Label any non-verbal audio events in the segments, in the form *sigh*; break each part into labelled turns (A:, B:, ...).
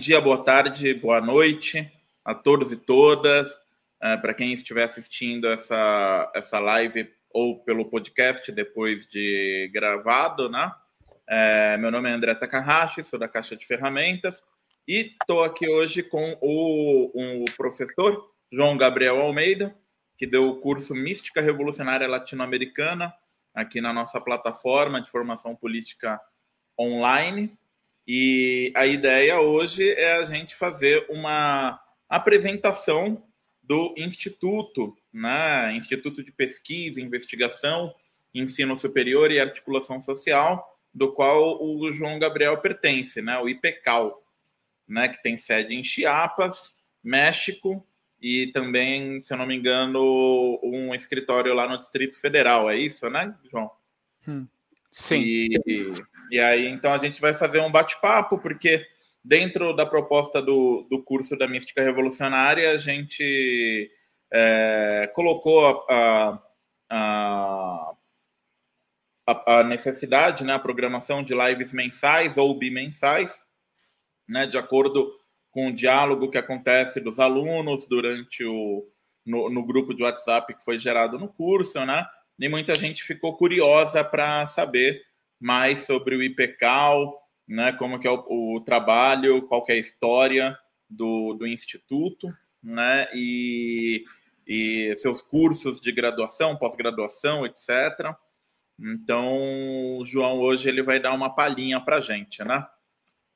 A: Dia, boa tarde, boa noite a todos e todas. É, Para quem estiver assistindo essa, essa live ou pelo podcast depois de gravado, né? É, meu nome é André Takahashi, sou da Caixa de Ferramentas e estou aqui hoje com o, o professor João Gabriel Almeida, que deu o curso Mística Revolucionária Latino-Americana aqui na nossa plataforma de formação política online. E a ideia hoje é a gente fazer uma apresentação do Instituto, né? Instituto de Pesquisa, Investigação, Ensino Superior e Articulação Social, do qual o João Gabriel pertence, né? O IPECAL, né? Que tem sede em Chiapas, México e também, se eu não me engano, um escritório lá no Distrito Federal. É isso, né, João?
B: Hum, sim.
A: E, e aí, então, a gente vai fazer um bate-papo, porque dentro da proposta do, do curso da Mística Revolucionária, a gente é, colocou a, a, a, a, necessidade, né, a programação de lives mensais ou bimensais, né, de acordo com o diálogo que acontece dos alunos durante o no, no grupo de WhatsApp que foi gerado no curso, né? E muita gente ficou curiosa para saber mais sobre o IPCAL, né? Como que é o, o trabalho, qual é a história do, do instituto, né? E, e seus cursos de graduação, pós-graduação, etc. Então, o João hoje ele vai dar uma palhinha para gente, né?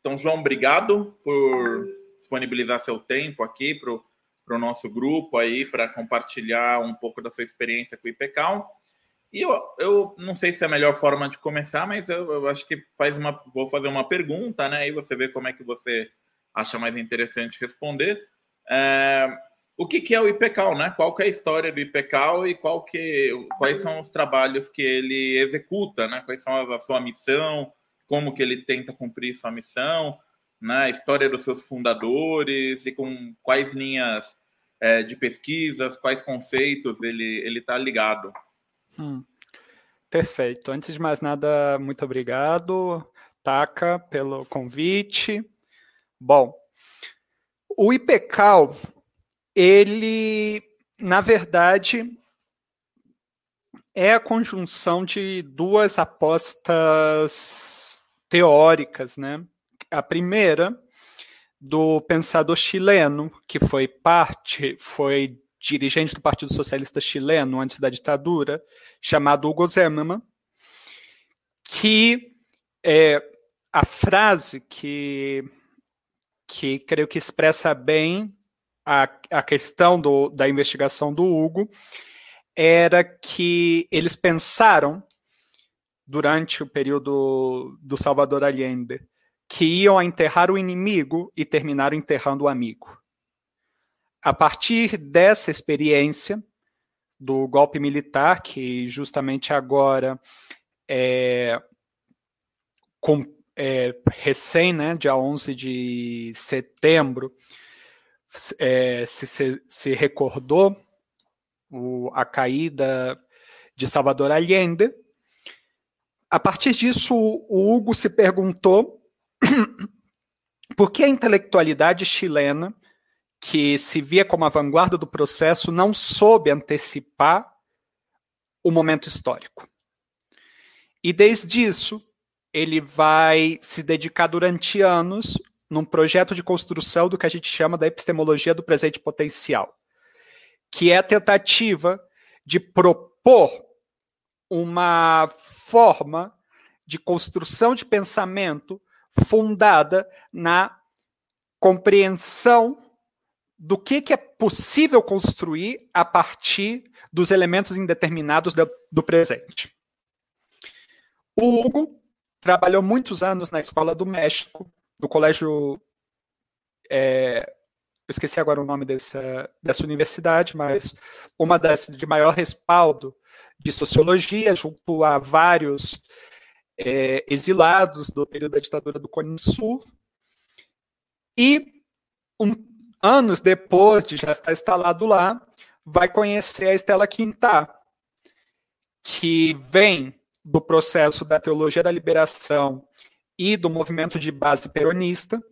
A: Então, João, obrigado por disponibilizar seu tempo aqui para o nosso grupo aí, para compartilhar um pouco da sua experiência com o IPCAL. E eu, eu não sei se é a melhor forma de começar, mas eu, eu acho que faz uma, vou fazer uma pergunta, né? Aí você vê como é que você acha mais interessante responder. É, o que, que é o IPCAL, né? Qual é a história do IPCAL e qual que, quais são os trabalhos que ele executa, né? Quais são a, a sua missão, como que ele tenta cumprir sua missão, né, a história dos seus fundadores e com quais linhas é, de pesquisas, quais conceitos ele está ligado.
B: Hum, perfeito. Antes de mais nada, muito obrigado, Taka, pelo convite. Bom, o IPCAL, ele, na verdade, é a conjunção de duas apostas teóricas, né? A primeira, do pensador chileno, que foi parte, foi dirigente do Partido Socialista Chileno antes da ditadura, chamado Hugo Zimmermann, que é a frase que, que creio que expressa bem a, a questão do, da investigação do Hugo era que eles pensaram durante o período do Salvador Allende que iam enterrar o inimigo e terminaram enterrando o amigo. A partir dessa experiência do golpe militar, que justamente agora é, com, é, recém, né, dia 11 de setembro, é, se, se, se, recordou o, a caída de Salvador Allende. A partir disso, o Hugo se perguntou *clears throat* por que a intelectualidade chilena, que se via como a vanguarda do processo, não soube antecipar o momento histórico? E desde isso, ele vai se dedicar durante anos num projeto de construção do que a gente chama da epistemologia do presente potencial, que é a tentativa de propor uma forma de construção de pensamento fundada na compreensão do que, que é possível construir a partir dos elementos indeterminados do, do presente. O Hugo trabalhou muitos anos na Escola do México, no colégio. É, eu esqueci agora o nome dessa, dessa universidade, mas uma das de maior respaldo de sociologia, junto a vários é, exilados do período da ditadura do Cone Sul. E um, anos depois de já estar instalado lá, vai conhecer a Estela Quintá, que vem do processo da teologia da liberação e do movimento de base peronista,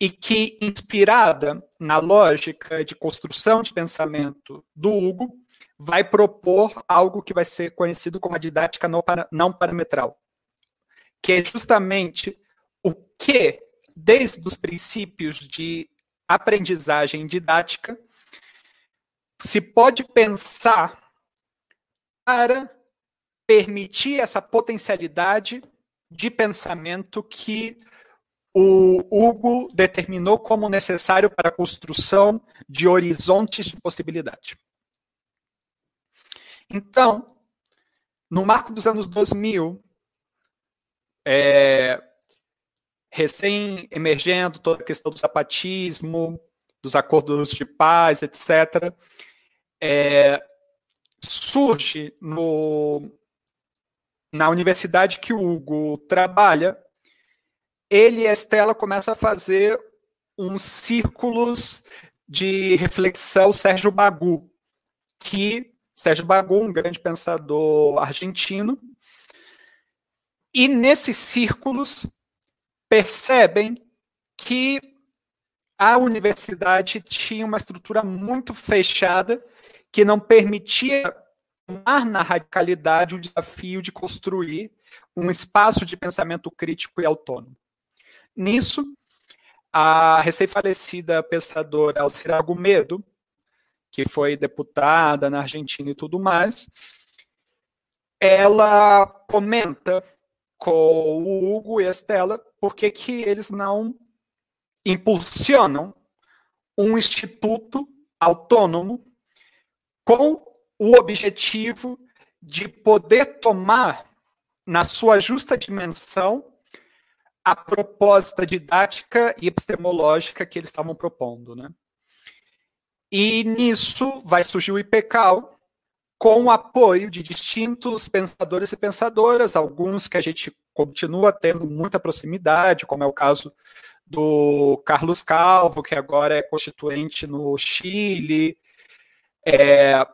B: e que, inspirada na lógica de construção de pensamento do Hugo, vai propor algo que vai ser conhecido como a didática não parametral, que é justamente o que, desde os princípios de aprendizagem didática, se pode pensar para permitir essa potencialidade de pensamento que o Hugo determinou como necessário para a construção de horizontes de possibilidade. Então, no marco dos anos 2000, é, recém emergendo toda a questão do zapatismo, dos acordos de paz, etc., é, surge no, na universidade que o Hugo trabalha, ele e a Estela começam a fazer uns círculos de reflexão Sérgio Bagu, que Sérgio Bagu, um grande pensador argentino, e nesses círculos percebem que a universidade tinha uma estrutura muito fechada que não permitia tomar na radicalidade o desafio de construir um espaço de pensamento crítico e autônomo. Nisso, a recém-falecida pensadora Alcira Argumedo, que foi deputada na Argentina e tudo mais, ela comenta com o Hugo e a Estela por que eles não impulsionam um instituto autônomo com o objetivo de poder tomar na sua justa dimensão a proposta didática e epistemológica que eles estavam propondo, né? E nisso vai surgir o IPCAL, com o apoio de distintos pensadores e pensadoras, alguns que a gente continua tendo muita proximidade, como é o caso do Carlos Calvo, que agora é constituinte no Chile, é,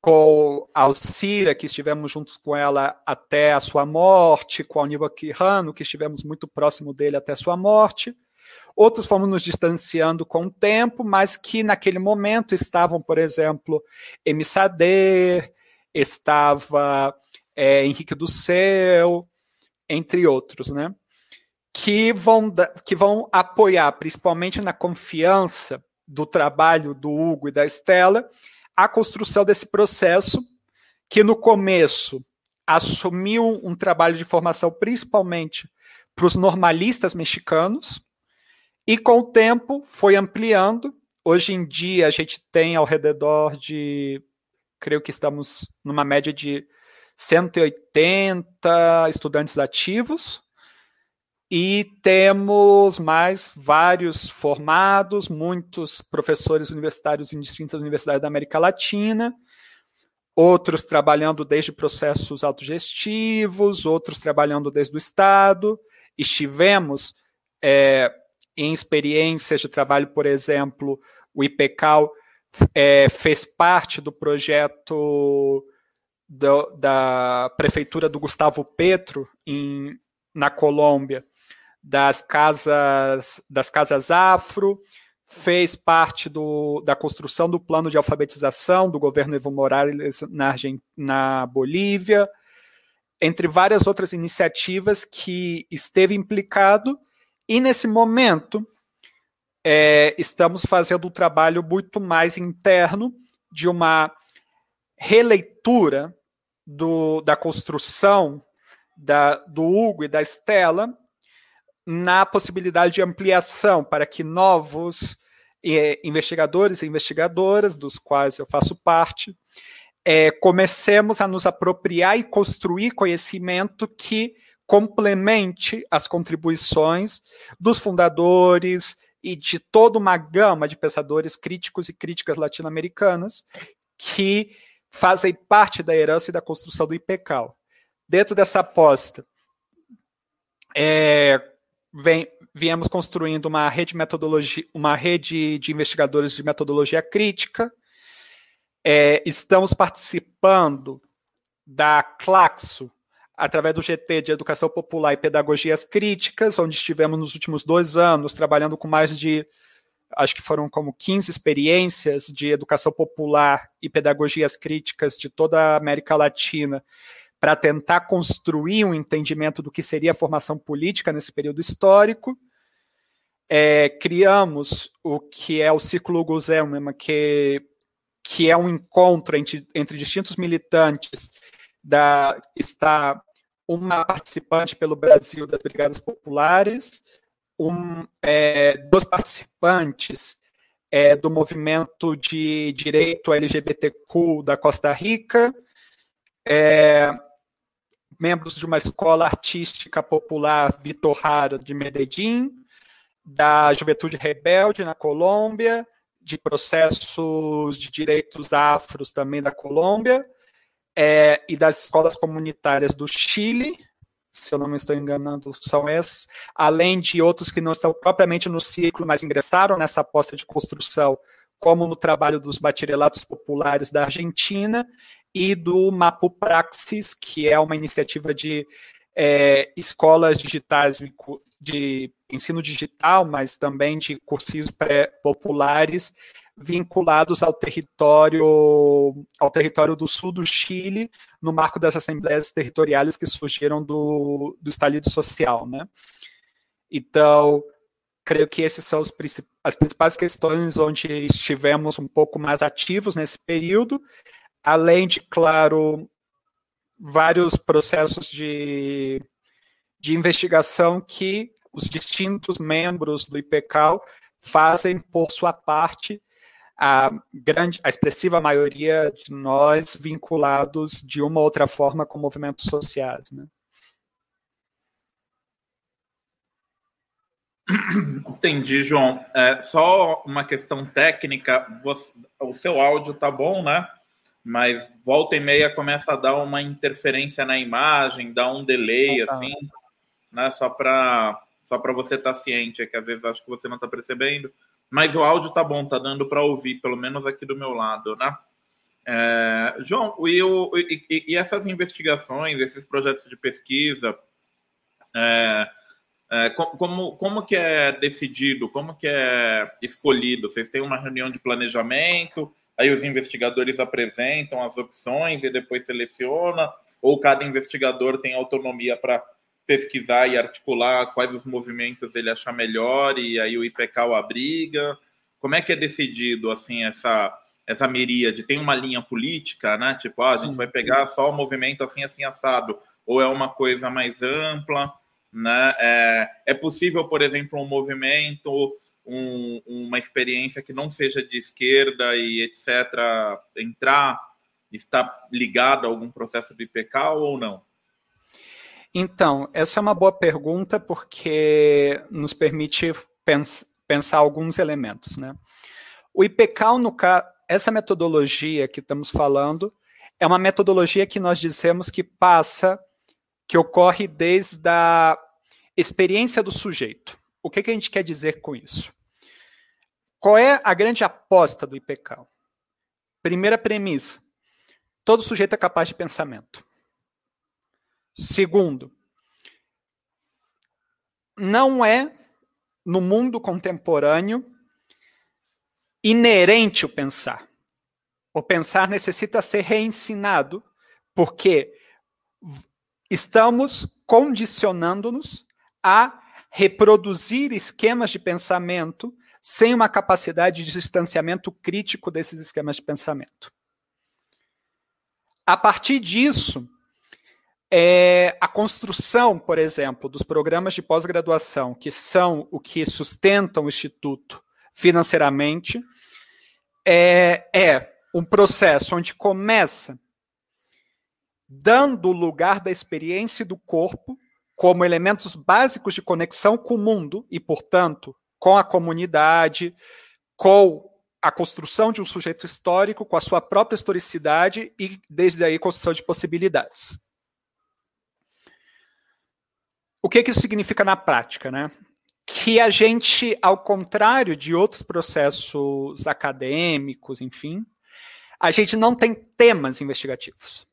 B: com a Alcira, que estivemos juntos com ela até a sua morte, com a Aníbal Quirrano, que estivemos muito próximo dele até a sua morte. Outros fomos nos distanciando com o tempo, mas que naquele momento estavam, por exemplo, Emissader, estava é, Henrique do Céu, entre outros, né? Que vão, que vão apoiar, principalmente na confiança do trabalho do Hugo e da Estela, a construção desse processo, que no começo assumiu um trabalho de formação principalmente para os normalistas mexicanos, e com o tempo foi ampliando. Hoje em dia a gente tem ao redor de, creio que estamos numa média de 180 estudantes ativos, e temos mais vários formados, muitos professores universitários em distintas universidades da América Latina, outros trabalhando desde processos autogestivos, outros trabalhando desde o Estado. Estivemos é, em experiências de trabalho, por exemplo, o IPCAL é, fez parte do projeto do, da prefeitura do Gustavo Petro em, na Colômbia, das casas das casas afro, fez parte do, da construção do plano de alfabetização do governo Evo Morales na, na Bolívia, entre várias outras iniciativas que esteve implicado, e nesse momento é, estamos fazendo um trabalho muito mais interno de uma releitura do, da construção da, do Hugo e da Estela na possibilidade de ampliação para que novos eh, investigadores e investigadoras, dos quais eu faço parte, eh, comecemos a nos apropriar e construir conhecimento que complemente as contribuições dos fundadores e de toda uma gama de pensadores críticos e críticas latino-americanas que fazem parte da herança e da construção do IPCAL. Dentro dessa aposta, é, vem, viemos construindo uma rede de metodologia, uma rede de investigadores de metodologia crítica. É, estamos participando da Claxo, através do GT de Educação Popular e Pedagogias Críticas, onde estivemos nos últimos dois anos trabalhando com mais de, acho que foram como 15 experiências de educação popular e pedagogias críticas de toda a América Latina, para tentar construir um entendimento do que seria a formação política nesse período histórico. É, criamos o que é o Círculo Guzelman, que, que é um encontro entre, entre distintos militantes da está uma participante pelo Brasil das Brigadas Populares, um, é, dois participantes é, do movimento de direito LGBTQ da Costa Rica, é, membros de uma escola artística popular Vitor Hara de Medellín, da Juventude Rebelde na Colômbia, de processos de direitos afros também da Colômbia, é, e das escolas comunitárias do Chile, se eu não me estou enganando, são esses, além de outros que não estão propriamente no ciclo, mas ingressaram nessa aposta de construção, como no trabalho dos bachilleratos populares da Argentina e do Mapu Praxis, que é uma iniciativa de é, escolas digitais de ensino digital, mas também de cursos populares vinculados ao território ao território do sul do Chile, no marco das assembleias territoriais que surgiram do, do estalido social, né? Então, creio que esses são as principais questões onde estivemos um pouco mais ativos nesse período, além de, claro, vários processos de, de investigação que os distintos membros do IPCAL fazem por sua parte a grande, a expressiva maioria de nós vinculados de uma ou outra forma com movimentos sociais, né?
A: Entendi, João. É, só uma questão técnica. Você, o seu áudio tá bom, né? Mas volta e meia começa a dar uma interferência na imagem, dá um delay, ah, tá. assim, né? Só para só para você estar tá ciente, é que às vezes acho que você não está percebendo. Mas o áudio tá bom, tá dando para ouvir, pelo menos aqui do meu lado, né? É, João, e, e, e, essas investigações, esses projetos de pesquisa, é, é, como, como que é decidido, como que é escolhido? Vocês têm uma reunião de planejamento, aí os investigadores apresentam as opções e depois seleciona, ou cada investigador tem autonomia para pesquisar e articular quais os movimentos ele achar melhor e aí o o abriga? Como é que é decidido assim essa essa miríade? Tem uma linha política, né? Tipo, ah, a gente vai pegar só o movimento assim assim assado ou é uma coisa mais ampla, né? É, é possível, por exemplo, um movimento, um, uma experiência que não seja de esquerda e etc entrar está ligado a algum processo do IPK ou não?
B: Então, essa é uma boa pergunta porque nos permite pens pensar alguns elementos. Né? O IPCAL, no essa metodologia que estamos falando, é uma metodologia que nós dizemos que passa, que ocorre desde a experiência do sujeito. O que, que a gente quer dizer com isso? Qual é a grande aposta do IPCAL? Primeira premissa: todo sujeito é capaz de pensamento. Segundo, não é no mundo contemporâneo inerente o pensar. O pensar necessita ser reensinado, porque estamos condicionando-nos a reproduzir esquemas de pensamento sem uma capacidade de distanciamento crítico desses esquemas de pensamento. A partir disso, é a construção, por exemplo, dos programas de pós-graduação, que são o que sustentam o Instituto financeiramente, é, é um processo onde começa dando lugar da experiência do corpo como elementos básicos de conexão com o mundo e, portanto, com a comunidade, com a construção de um sujeito histórico, com a sua própria historicidade e, desde aí, construção de possibilidades. O que, que isso significa na prática, né? Que a gente, ao contrário de outros processos acadêmicos, enfim, a gente não tem temas investigativos.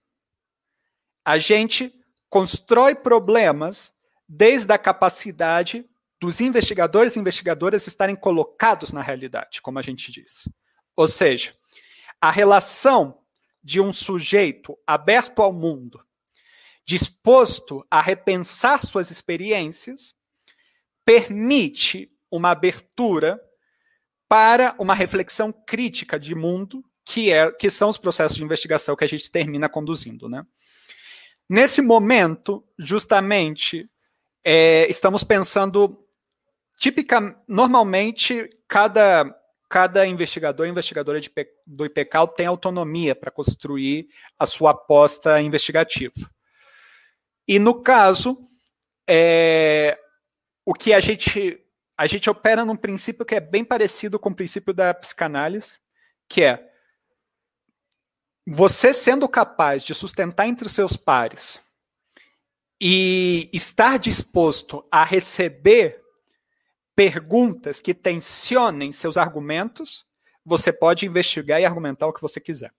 B: A gente constrói problemas desde a capacidade dos investigadores e investigadoras estarem colocados na realidade, como a gente disse. Ou seja, a relação de um sujeito aberto ao mundo, disposto a repensar suas experiências, permite uma abertura para uma reflexão crítica de mundo, que, é, que são os processos de investigação que a gente termina conduzindo. Né? Nesse momento, justamente, é, estamos pensando, típica, normalmente, cada, cada investigador e investigadora de, do IPCAL tem autonomia para construir a sua aposta investigativa. E no caso, é, o que a gente a gente opera num princípio que é bem parecido com o princípio da psicanálise, que é você sendo capaz de sustentar entre os seus pares e estar disposto a receber perguntas que tensionem seus argumentos, você pode investigar e argumentar o que você quiser.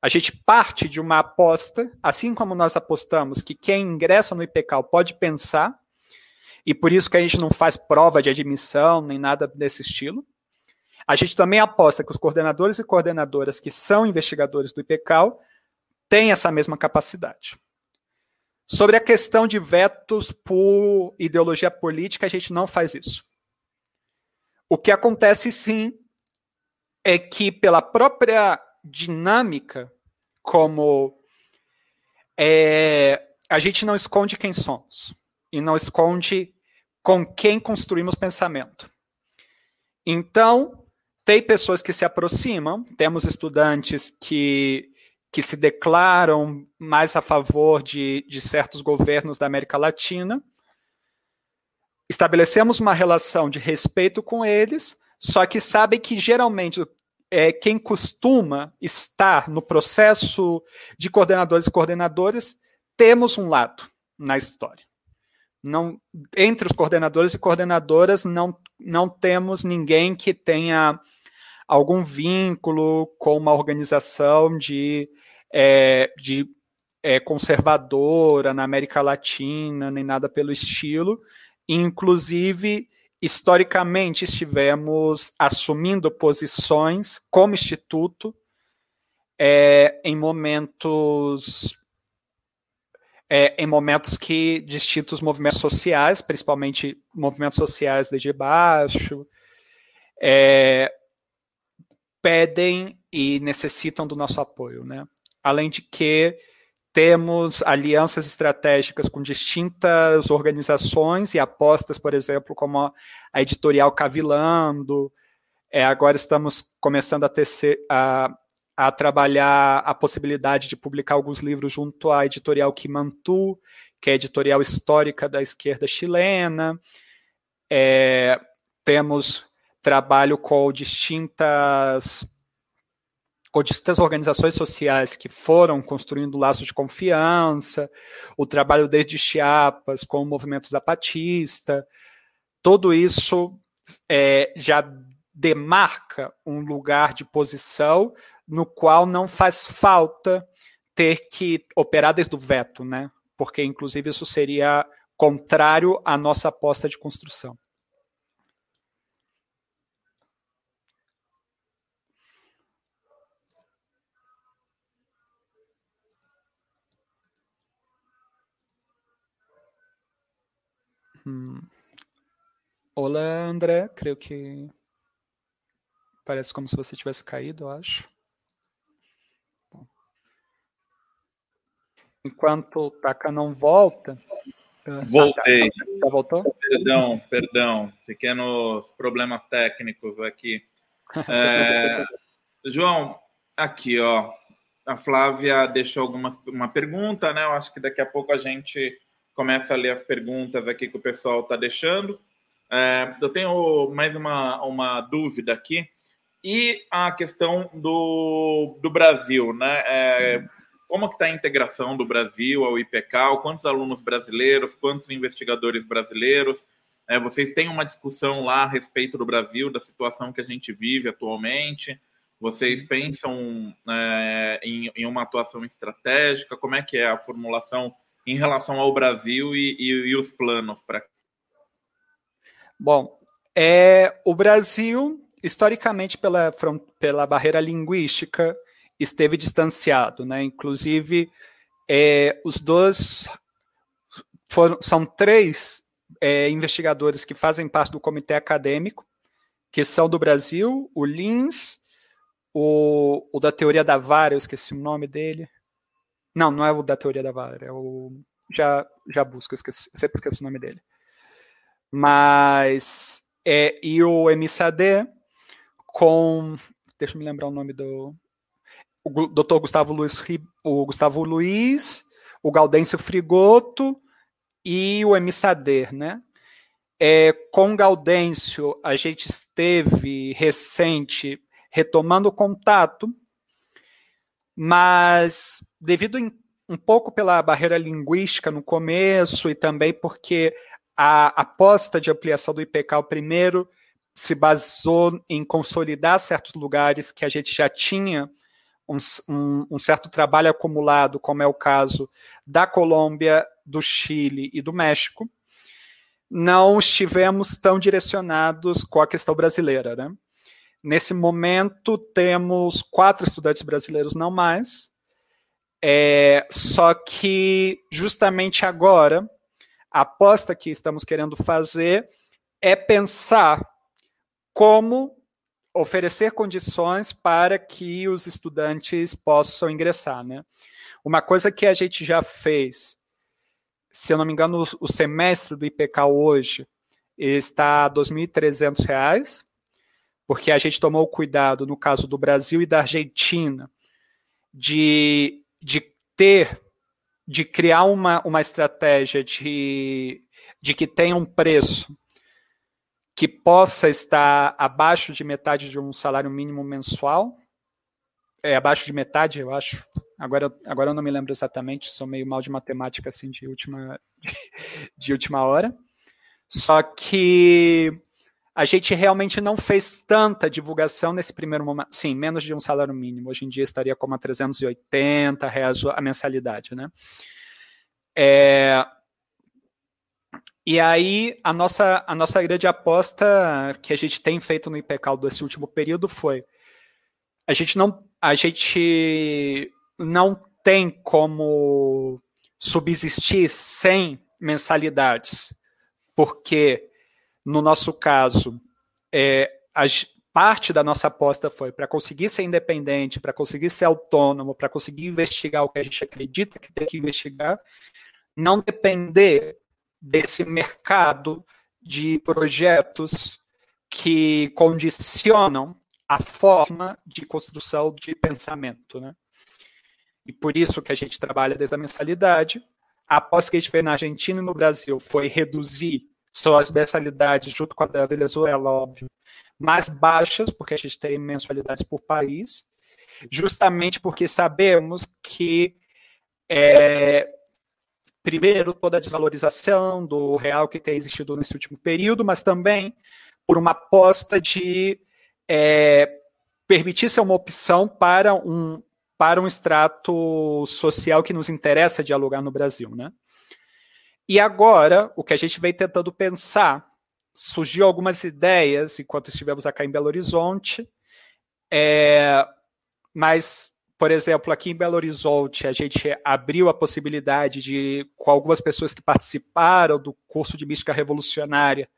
B: A gente parte de uma aposta, assim como nós apostamos que quem ingressa no IPCAL pode pensar, e por isso que a gente não faz prova de admissão nem nada desse estilo. A gente também aposta que os coordenadores e coordenadoras que são investigadores do IPCAL têm essa mesma capacidade. Sobre a questão de vetos por ideologia política, a gente não faz isso. O que acontece sim é que, pela própria dinâmica, como é, a gente não esconde quem somos e não esconde com quem construímos pensamento. Então, tem pessoas que se aproximam, temos estudantes que, que se declaram mais a favor de, de certos governos da América Latina. Estabelecemos uma relação de respeito com eles, só que sabem que geralmente é, quem costuma estar no processo de coordenadores e coordenadoras, temos um lado na história não entre os coordenadores e coordenadoras não, não temos ninguém que tenha algum vínculo com uma organização de, é, de é, conservadora na América Latina, nem nada pelo estilo. Inclusive, historicamente, estivemos assumindo posições como instituto é, em momentos é, em momentos que distintos movimentos sociais, principalmente movimentos sociais de baixo, é, pedem e necessitam do nosso apoio. Né? Além de que temos alianças estratégicas com distintas organizações e apostas, por exemplo, como a, editorial Cavilando. É, agora estamos começando a, tecer, a a trabalhar a possibilidade de publicar alguns livros junto à editorial Kimantu, que é a editorial histórica da esquerda chilena. É, temos trabalho com distintas distintas organizações sociais que foram construindo laços de confiança, o trabalho desde Chiapas com o movimento zapatista, tudo isso é, já demarca um lugar de posição no qual não faz falta ter que operar desde o veto, né? Porque, inclusive, isso seria contrário à nossa aposta de construção. Hum. Olá, André. Creio que parece como se você tivesse caído, eu acho. enquanto o Taka não volta.
A: Ah, Voltei.
B: Tá, tá, voltou?
A: Perdão, perdão. Pequenos problemas técnicos aqui. *laughs* é, João, aqui, ó. A Flávia deixou algumas, uma pergunta, né? Eu acho que daqui a pouco a gente começa a ler as perguntas aqui que o pessoal está deixando. É, eu tenho mais uma, uma dúvida aqui. E a questão do, do Brasil, né? É, como está a integração do Brasil ao IPCAL, quantos alunos brasileiros, quantos investigadores brasileiros. É, vocês têm uma discussão lá a respeito do Brasil, da situação que a gente vive atualmente. Vocês pensam é, em, em, uma atuação estratégica? Como é que é a formulação em relação ao Brasil e, e, e os planos para?
B: Bom, é, o Brasil, historicamente, pela, pela barreira linguística, esteve distanciado, né? Inclusive, é, os dois foram, são três é, investigadores que fazem parte do comitê acadêmico, que são do Brasil, o Lins, o, o da teoria da vara, eu esqueci o nome dele. Não, não é o da teoria da vara, é o. Já, já busco, eu, esqueci, eu sempre esqueço o nome dele. Mas. É, e o MSAD com. Deixa eu me lembrar o nome do. O Dr. Gustavo Luiz, o Gustavo Luiz, o Gaudêncio Frigoto e o MSAD, né? É, com Gaudêncio, a gente esteve recente retomando o contato, mas devido em, um pouco pela barreira linguística no começo e também porque a aposta de ampliação do IPK primeiro se baseou em consolidar certos lugares que a gente já tinha um, um, um, certo trabalho acumulado, como é o caso da Colômbia, do Chile e do México, não estivemos tão direcionados com a questão brasileira. Né? Nesse momento, temos quatro estudantes brasileiros, não mais. É, só que, justamente agora, a aposta que estamos querendo fazer é pensar como oferecer condições para que os estudantes possam ingressar. Né? Uma coisa que a gente já fez, se eu não me engano, o semestre do IPK hoje está a R$ 2.300, porque a gente tomou cuidado, no caso do Brasil e da Argentina, de, de ter, de criar uma, uma estratégia de, de que tenha um preço que possa estar abaixo de metade de um salário mínimo mensual. É abaixo de metade, eu acho. Agora, agora eu não me lembro exatamente, sou meio mal de matemática assim de última, *laughs* de última hora. Só que a gente realmente não fez tanta divulgação nesse primeiro momento. Sim, menos de um salário mínimo. Hoje em dia estaria como a 380 reais a mensalidade, né? É, e aí, a nossa, a nossa grande aposta que a gente tem feito no IPCAL desse último período foi a gente não, a gente não tem como subsistir sem mensalidades, porque no nosso caso, é, a, parte da nossa aposta foi para conseguir ser independente, para conseguir ser autônomo, para conseguir investigar o que a gente acredita que tem que investigar, não depender desse mercado de projetos que condicionam a forma de construção de pensamento. Né? E por isso que a gente trabalha desde a mensalidade. A aposta que a gente fez na Argentina e no Brasil foi reduzir suas mensalidades, junto com a da Venezuela, óbvio, mais baixas, porque a gente tem mensalidades por país, justamente porque sabemos que, é, primeiro, toda a desvalorização do real que tem existido nesse último período, mas também por uma aposta de é, permitir ser uma opção para um, para um extrato social que nos interessa dialogar no Brasil, né? E agora, o que a gente vem tentando pensar, surgiu algumas ideias enquanto estivemos aqui em Belo Horizonte, é, mas, por exemplo, aqui em Belo Horizonte, a gente abriu a possibilidade de, com algumas pessoas que participaram do curso de mística revolucionária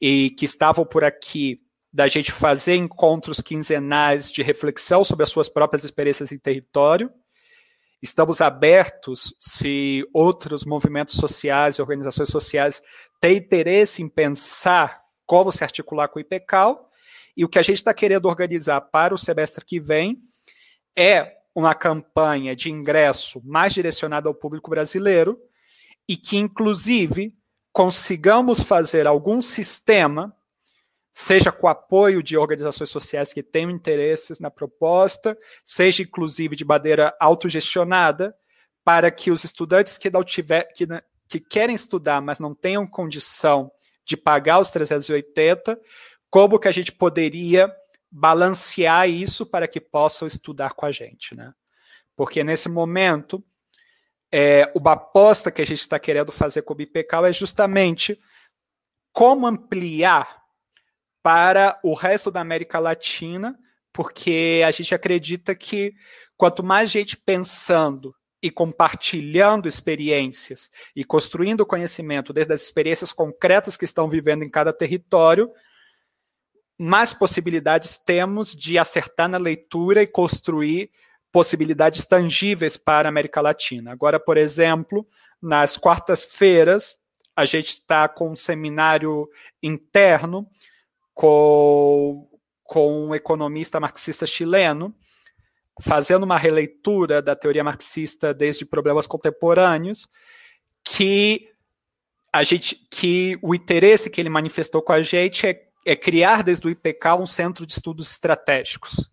B: e que estavam por aqui, da gente fazer encontros quinzenais de reflexão sobre as suas próprias experiências em território. Estamos abertos se outros movimentos sociais e organizações sociais têm interesse em pensar como se articular com o IPCAL. E o que a gente está querendo organizar para o semestre que vem é uma campanha de ingresso mais direcionada ao público brasileiro e que, inclusive, consigamos fazer algum sistema seja com apoio de organizações sociais que tenham interesses na proposta, seja inclusive de maneira autogestionada, para que os estudantes que não tiver, que, que querem estudar, mas não tenham condição de pagar os 380, como que a gente poderia balancear isso para que possam estudar com a gente, né? Porque nesse momento, é, uma aposta que a gente está querendo fazer com o BIPECAL é justamente como ampliar para o resto da América Latina, porque a gente acredita que quanto mais gente pensando e compartilhando experiências e construindo conhecimento desde as experiências concretas que estão vivendo em cada território, mais possibilidades temos de acertar na leitura e construir possibilidades tangíveis para a América Latina. Agora, por exemplo, nas quartas-feiras, a gente está com um seminário interno com, com um economista marxista chileno, fazendo uma releitura da teoria marxista desde problemas contemporâneos, que a gente, que o interesse que ele manifestou com a gente é, é criar desde o IPK um centro de estudos estratégicos.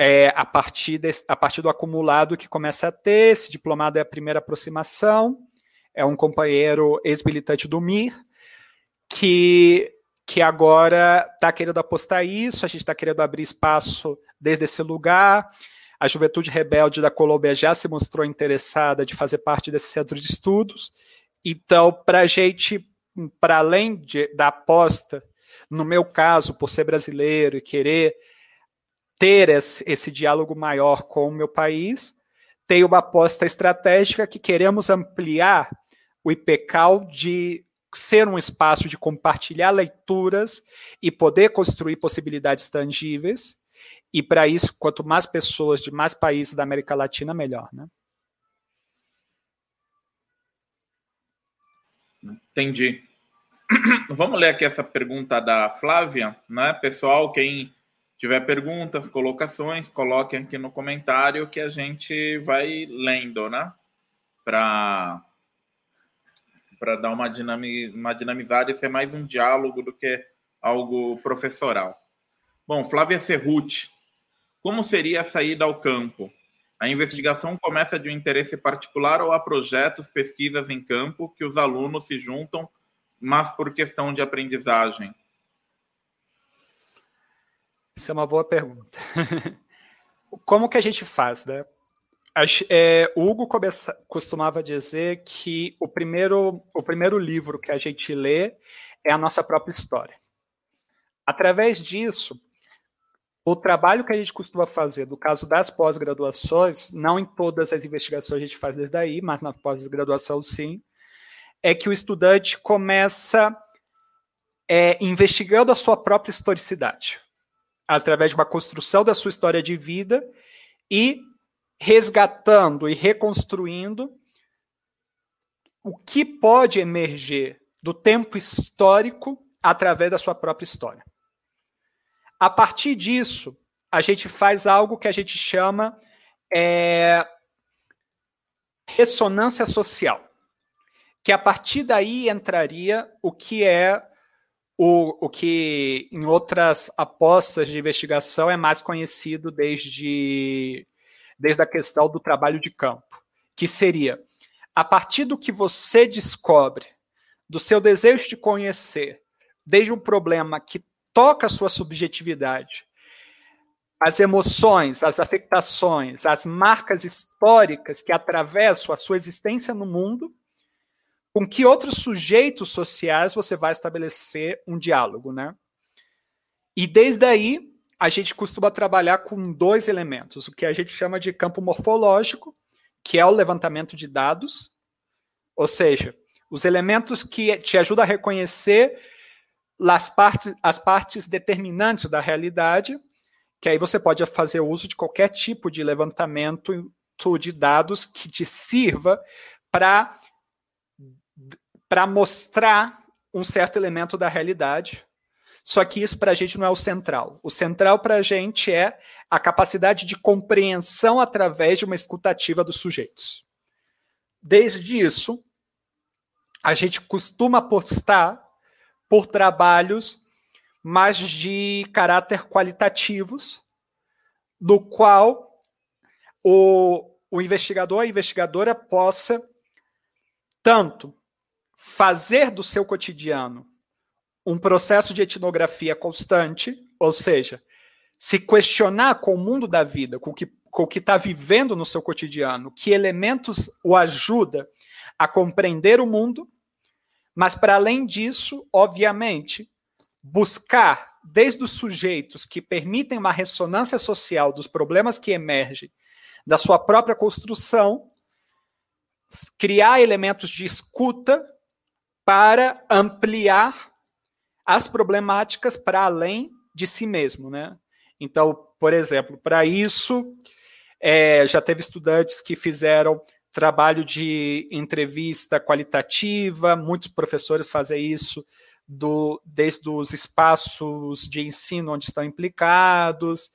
B: É, a, partir a partir do acumulado que começa a ter, esse diplomado é a primeira aproximação, é um companheiro ex-militante do MIR, que, que agora está querendo apostar isso, a gente está querendo abrir espaço desde esse lugar. A juventude rebelde da Colômbia já se mostrou interessada de fazer parte desse centro de estudos. Então, para a gente, para além de, da aposta, no meu caso, por ser brasileiro e querer ter esse, esse diálogo maior com o meu país, tem uma aposta estratégica que queremos ampliar o IPCAL de ser um espaço de compartilhar leituras e poder construir possibilidades tangíveis. E para isso, quanto mais pessoas de mais países da América Latina, melhor, né?
A: Entendi. *clears throat* Vamos ler aqui essa pergunta da Flávia, né? Pessoal, quem tiver perguntas, colocações, coloquem aqui no comentário que a gente vai lendo, né? Para para dar uma, dinami, uma dinamizada e ser mais um diálogo do que algo professoral. Bom, Flávia Cerruti, como seria a saída ao campo? A investigação começa de um interesse particular ou há projetos, pesquisas em campo que os alunos se juntam, mas por questão de aprendizagem?
B: Isso é uma boa pergunta. *laughs* Como que a gente faz, né? É, o Hugo começa, costumava dizer que o primeiro, o primeiro livro que a gente lê é a nossa própria história. Através disso, o trabalho que a gente costuma fazer, no caso das pós-graduações, não em todas as investigações a gente faz desde aí, mas na pós-graduação sim, é que o estudante começa é, investigando a sua própria historicidade, através de uma construção da sua história de vida e resgatando e reconstruindo o que pode emerger do tempo histórico através da sua própria história. A partir disso, a gente faz algo que a gente chama é, ressonância social, que a partir daí entraria o que é o, o que em outras apostas de investigação é mais conhecido desde desde a questão do trabalho de campo, que seria a partir do que você descobre, do seu desejo de conhecer, desde um problema que toca a sua subjetividade, as emoções, as afetações, as marcas históricas que atravessam a sua existência no mundo, com que outros sujeitos sociais você vai estabelecer um diálogo, né? E desde aí a gente costuma trabalhar com dois elementos, o que a gente chama de campo morfológico, que é o levantamento de dados, ou seja, os elementos que te ajudam a reconhecer as partes, as partes determinantes da realidade, que aí você pode fazer uso de qualquer tipo de levantamento de dados que te sirva para para mostrar um certo elemento da realidade só que isso para a gente não é o central. O central para a gente é a capacidade de compreensão através de uma escutativa dos sujeitos. Desde isso, a gente costuma apostar por trabalhos mais de caráter qualitativos, no qual o, o investigador, a investigadora possa tanto fazer do seu cotidiano um processo de etnografia constante, ou seja, se questionar com o mundo da vida, com o que com o que está vivendo no seu cotidiano, que elementos o ajuda a compreender o mundo, mas para além disso, obviamente, buscar desde os sujeitos que permitem uma ressonância social dos problemas que emergem da sua própria construção, criar elementos de escuta para ampliar as problemáticas para além de si mesmo, né? Então, por exemplo, para isso, é, já teve estudantes que fizeram trabalho de entrevista qualitativa, muitos professores fazem isso do, desde os espaços de ensino onde estão implicados,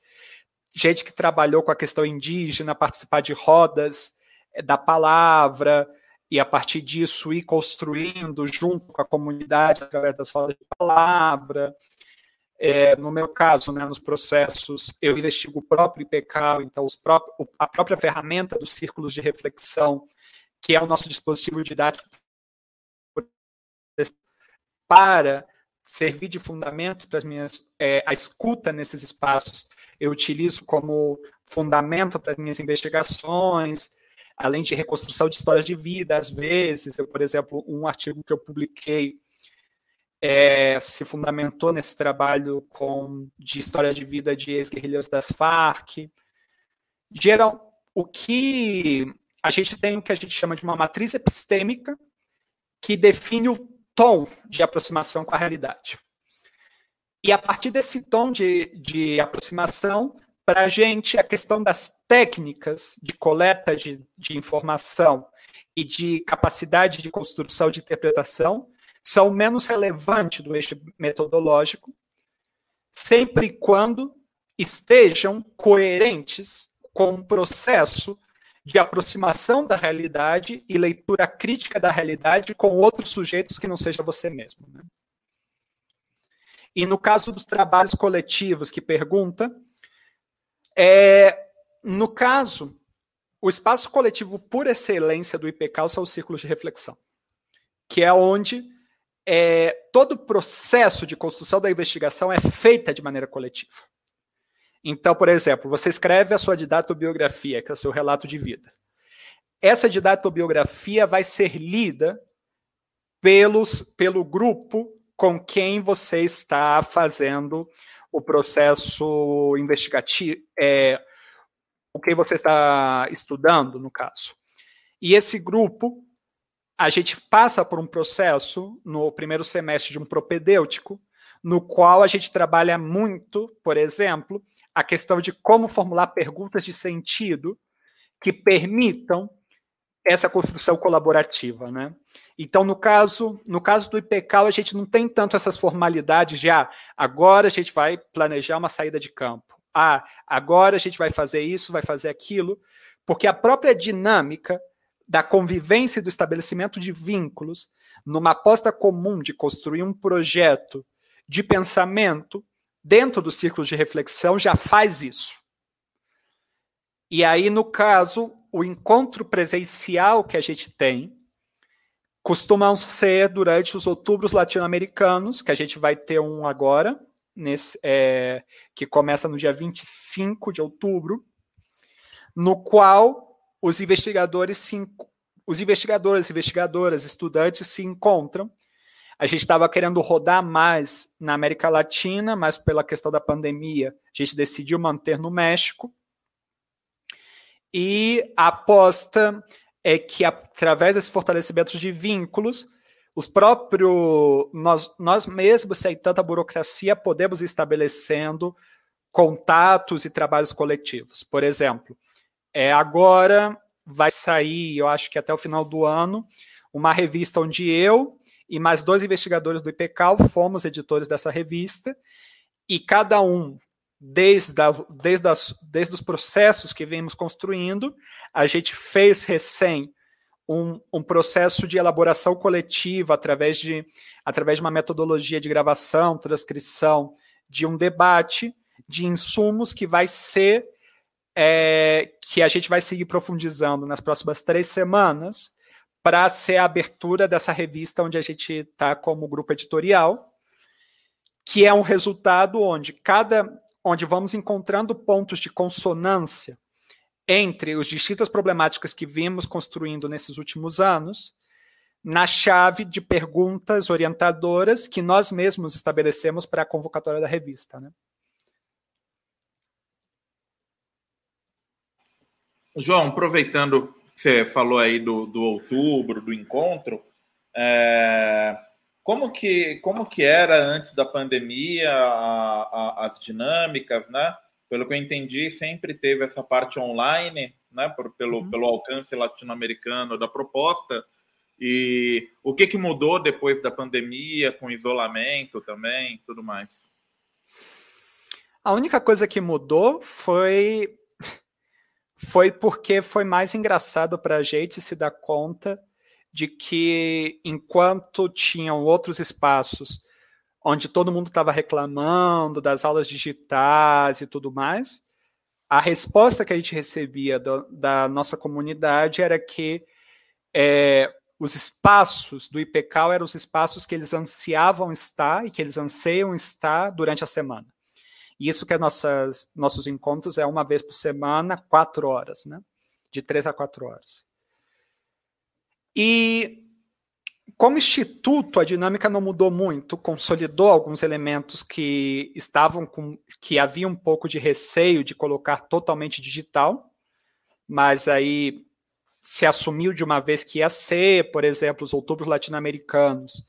B: gente que trabalhou com a questão indígena, participar de rodas é, da palavra, e a partir disso ir construindo junto com a comunidade através das rodas de palavra. É, no meu caso, né, nos processos, eu investigo o próprio IPCAL, então próprios, a própria ferramenta dos círculos de reflexão, que é o nosso dispositivo didático para servir de fundamento para as minhas é, a escuta nesses espaços, eu utilizo como fundamento para as minhas investigações, além de reconstrução de histórias de vida, às vezes, eu, por exemplo, um artigo que eu publiquei é, se fundamentou nesse trabalho com, de história de vida de ex-guerrilheiros das Farc. Geral, o que a gente tem o que a gente chama de uma matriz epistêmica que define o tom de aproximação com a realidade. E a partir desse tom de, de aproximação, para a gente, a questão das técnicas de coleta de, de informação e de capacidade de construção de interpretação são menos relevantes do eixo metodológico, sempre quando estejam coerentes com o processo de aproximação da realidade e leitura crítica da realidade com outros sujeitos que não seja você mesmo. Né? E no caso dos trabalhos coletivos que pergunta, é, no caso, o espaço coletivo por excelência do IPCAL são os círculos de reflexão, que é onde é, todo o processo de construção da investigação é feita de maneira coletiva. Então, por exemplo, você escreve a sua didatobiografia, que é o seu relato de vida. Essa didatobiografia vai ser lida pelos, pelo grupo com quem você está fazendo o processo investigativo, é, o que você está estudando, no caso. E esse grupo a gente passa por um processo no primeiro semestre de um propedêutico, no qual a gente trabalha muito, por exemplo, a questão de como formular perguntas de sentido que permitam essa construção colaborativa, né? Então, no caso, no caso do IPCAL, a gente não tem tanto essas formalidades de ah, agora a gente vai planejar uma saída de campo. Ah, agora a gente vai fazer isso, vai fazer aquilo, porque a própria dinâmica da convivência e do estabelecimento de vínculos, numa aposta comum de construir um projeto de pensamento dentro dos círculos de reflexão, já faz isso. E aí, no caso, o encontro presencial que a gente tem costumam ser durante os outubros latino-americanos, que a gente vai ter um agora, nesse, é, que começa no dia 25 de outubro, no qual os investigadores se, os investigadores, investigadoras, estudantes se encontram. A gente estava querendo rodar mais na América Latina, mas pela questão da pandemia, a gente decidiu manter no México. E a aposta é que, através desse fortalecimento de vínculos, os próprios nós, nós mesmos, sem tanta burocracia, podemos ir estabelecendo contatos e trabalhos coletivos. Por exemplo, é, agora vai sair, eu acho que até o final do ano, uma revista onde eu e mais dois investigadores do IPCAL fomos editores dessa revista, e cada um, desde, a, desde, as, desde os processos que vimos construindo, a gente fez recém um, um, processo de elaboração coletiva através de, através de uma metodologia de gravação, transcrição, de um debate de insumos que vai ser é, que a gente vai seguir profundizando nas próximas três semanas para ser a abertura dessa revista onde a gente está como grupo editorial, que é um resultado onde cada onde vamos encontrando pontos de consonância entre os distintas problemáticas que vimos construindo nesses últimos anos, na chave de perguntas orientadoras que nós mesmos estabelecemos para a convocatória da revista. Né?
A: João, aproveitando que você falou aí do, do outubro, do encontro, é, como, que, como que era antes da pandemia a, a, as dinâmicas, né? Pelo que eu entendi, sempre teve essa parte online, né? Por, pelo, uhum. pelo alcance latino-americano da proposta. E o que, que mudou depois da pandemia, com isolamento também, tudo mais?
B: A única coisa que mudou foi *laughs* foi porque foi mais engraçado para a gente se dar conta de que enquanto tinham outros espaços onde todo mundo estava reclamando das aulas digitais e tudo mais, a resposta que a gente recebia do, da nossa comunidade era que é, os espaços do IPCAL eram os espaços que eles ansiavam estar e que eles anseiam estar durante a semana. E isso que é nossas, nossos encontros é uma vez por semana, quatro horas, né? De três a quatro horas. E como instituto, a dinâmica não mudou muito, consolidou alguns elementos que estavam com que havia um pouco de receio de colocar totalmente digital, mas aí se assumiu de uma vez que ia ser, por exemplo, os outubros latino-americanos,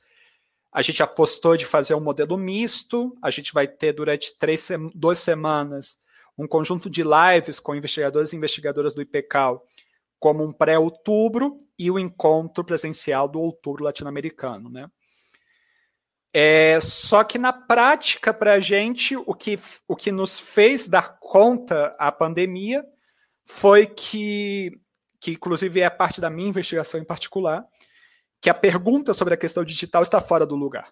B: a gente apostou de fazer um modelo misto. A gente vai ter durante três, duas semanas um conjunto de lives com investigadores e investigadoras do IPCAL, como um pré-outubro e o encontro presencial do outubro latino-americano. Né? É, só que na prática, para a gente, o que, o que nos fez dar conta a pandemia foi que, que inclusive é parte da minha investigação em particular, que a pergunta sobre a questão digital está fora do lugar.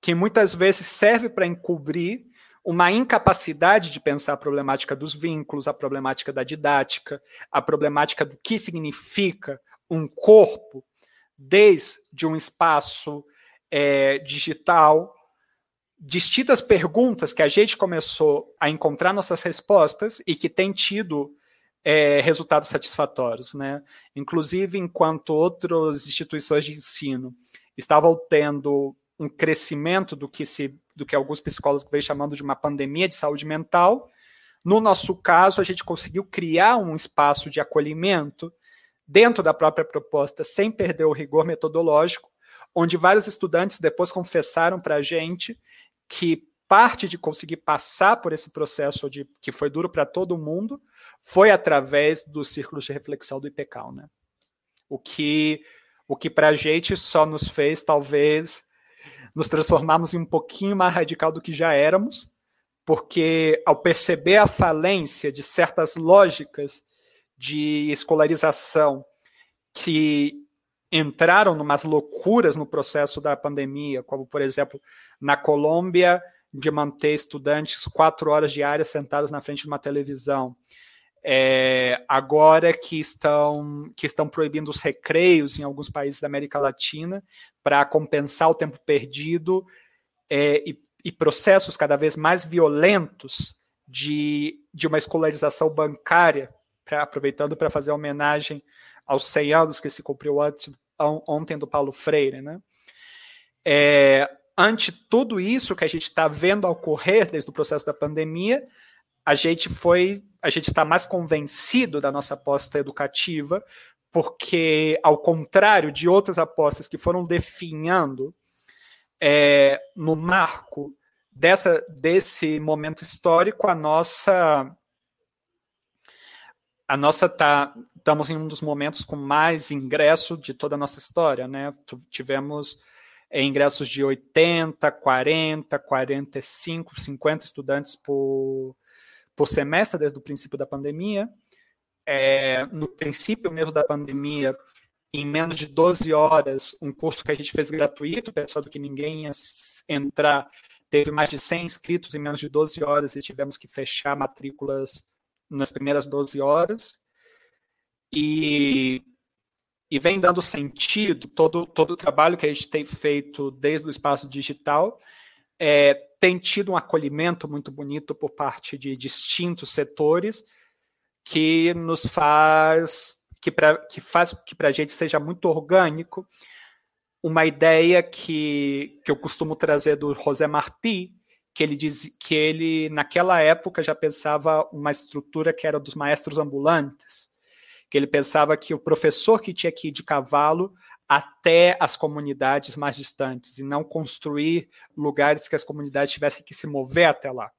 B: Que muitas vezes serve para encobrir uma incapacidade de pensar a problemática dos vínculos, a problemática da didática, a problemática do que significa um corpo, desde um espaço é, digital, distintas perguntas que a gente começou a encontrar nossas respostas e que tem tido é, resultados satisfatórios. Né? Inclusive, enquanto outras instituições de ensino estavam tendo um crescimento do que, se, do que alguns psicólogos vêm chamando de uma pandemia de saúde mental, no nosso caso, a gente conseguiu criar um espaço de acolhimento dentro da própria proposta, sem perder o rigor metodológico, onde vários estudantes depois confessaram para a gente que parte de conseguir passar por esse processo de que foi duro para todo mundo foi através dos círculos de reflexão do IPCAL, né? O que o que para a gente só nos fez talvez nos transformarmos em um pouquinho mais radical do que já éramos, porque ao perceber a falência de certas lógicas de escolarização que entraram numas loucuras no processo da pandemia, como por exemplo na Colômbia de manter estudantes quatro horas diárias sentados na frente de uma televisão. É, agora que estão, que estão proibindo os recreios em alguns países da América Latina para compensar o tempo perdido é, e, e, processos cada vez mais violentos de, de uma escolarização bancária, pra, aproveitando para fazer homenagem aos 100 anos que se cumpriu antes, ontem do Paulo Freire. Né? É, ante tudo isso que a gente está vendo ocorrer desde o processo da pandemia, a gente foi, a gente está mais convencido da nossa aposta educativa, porque ao contrário de outras apostas que foram definhando é, no marco dessa desse momento histórico, a nossa a nossa tá estamos em um dos momentos com mais ingresso de toda a nossa história, né? Tivemos é, ingressos de 80, 40, 45, 50 estudantes por, por semestre desde o princípio da pandemia. É, no princípio mesmo da pandemia, em menos de 12 horas, um curso que a gente fez gratuito, pensando que ninguém ia entrar, teve mais de 100 inscritos em menos de 12 horas e tivemos que fechar matrículas nas primeiras 12 horas. E e vem dando sentido todo, todo o trabalho que a gente tem feito desde o espaço digital é, tem tido um acolhimento muito bonito por parte de distintos setores que nos faz que, pra, que faz que para a gente seja muito orgânico. Uma ideia que, que eu costumo trazer do José Martí, que ele diz que ele naquela época já pensava uma estrutura que era dos maestros ambulantes, que ele pensava que o professor que tinha que ir de cavalo até as comunidades mais distantes e não construir lugares que as comunidades tivessem que se mover até lá.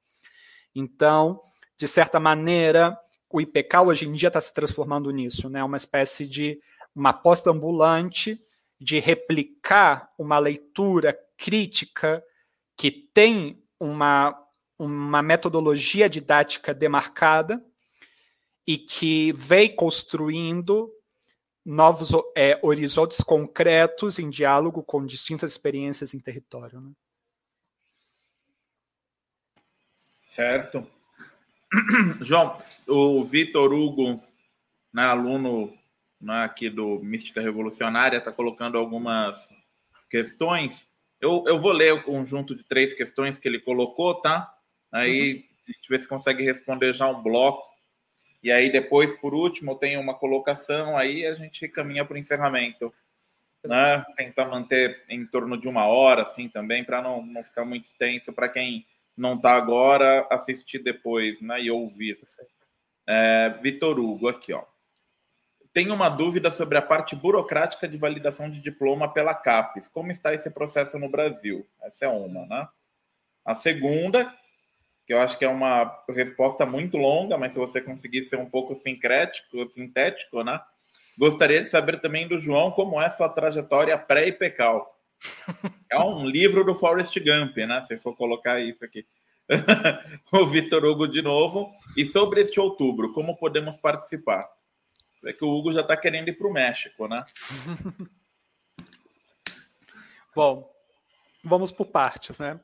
B: Então, de certa maneira, o IPK hoje em dia está se transformando nisso, né? Uma espécie de uma aposta ambulante de replicar uma leitura crítica que tem uma, uma metodologia didática demarcada e que vem construindo novos é, horizontes concretos em diálogo com distintas experiências em território. Né?
A: Certo. *clears throat* João, o Vitor Hugo, né, aluno né, aqui do Mística Revolucionária, está colocando algumas questões. Eu, eu vou ler o conjunto de três questões que ele colocou, tá? Aí uhum. a gente vê se consegue responder já um bloco. E aí depois, por último, tem uma colocação, aí a gente caminha para o encerramento. Né? Tentar manter em torno de uma hora, assim, também, para não, não ficar muito extenso, para quem não está agora, assistir depois né? e ouvir. É, Vitor Hugo, aqui, ó. Tenho uma dúvida sobre a parte burocrática de validação de diploma pela CAPES. Como está esse processo no Brasil? Essa é uma, né? A segunda, que eu acho que é uma resposta muito longa, mas se você conseguir ser um pouco sincrético, sintético, né? Gostaria de saber também do João como é sua trajetória pré-IPECAL. *laughs* É um livro do Forrest Gump, né? Se for colocar isso aqui. *laughs* o Vitor Hugo de novo. E sobre este outubro, como podemos participar? É que o Hugo já está querendo ir para o México, né? *laughs*
B: Bom, vamos por partes, né?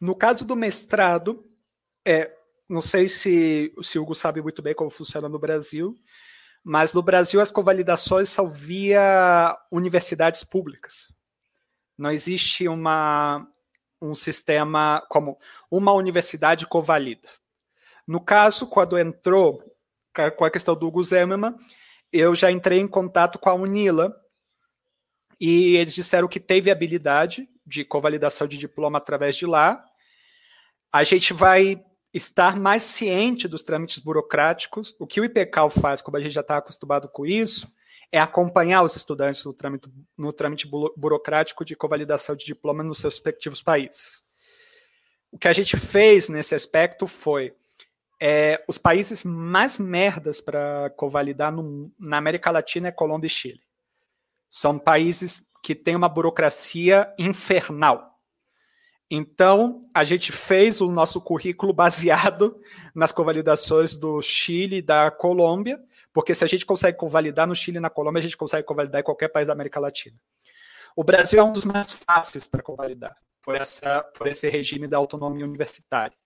B: No caso do mestrado, é, não sei se, se o Hugo sabe muito bem como funciona no Brasil, mas no Brasil as convalidações são via universidades públicas. Não existe uma, um sistema como uma universidade convalida. No caso, quando entrou com a questão do Hugo Zemerman, eu já entrei em contato com a Unila e eles disseram que teve habilidade de convalidação de diploma através de lá. A gente vai estar mais ciente dos trâmites burocráticos. O que o IPCAL faz, como a gente já está acostumado com isso, é acompanhar os estudantes no trâmite, no trâmite burocrático de convalidação de diploma nos seus respectivos países. O que a gente fez nesse aspecto foi é, os países mais merdas para convalidar no, na América Latina é Colômbia e Chile. São países que têm uma burocracia infernal. Então, a gente fez o nosso currículo baseado *laughs* nas convalidações do Chile e da Colômbia, porque se a gente consegue convalidar no Chile e na Colômbia, a gente consegue convalidar em qualquer país da América Latina. O Brasil é um dos mais fáceis para convalidar, por, essa, por esse regime da autonomia universitária.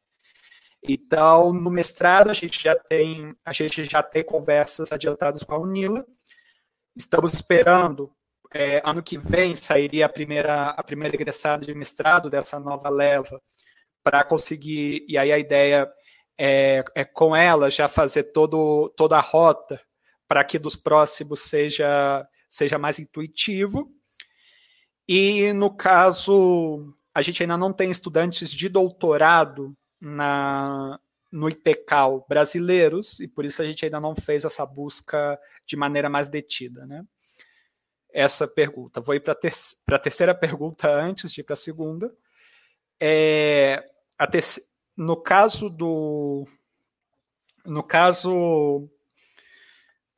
B: Então, no mestrado, a gente já tem, a gente já tem conversas adiantadas com a Unila. Estamos esperando, é, ano que vem sairia a primeira, a primeira egressada de mestrado dessa nova leva, para conseguir, e aí a ideia é, é com ela já fazer todo, toda a rota para que dos próximos seja, seja mais intuitivo. E no caso, a gente ainda não tem estudantes de doutorado na, no IPCAL brasileiros, e por isso a gente ainda não fez essa busca de maneira mais detida. Né? Essa pergunta. Vou ir para ter, a terceira pergunta antes de ir para a segunda. É, a ter, no caso do. No caso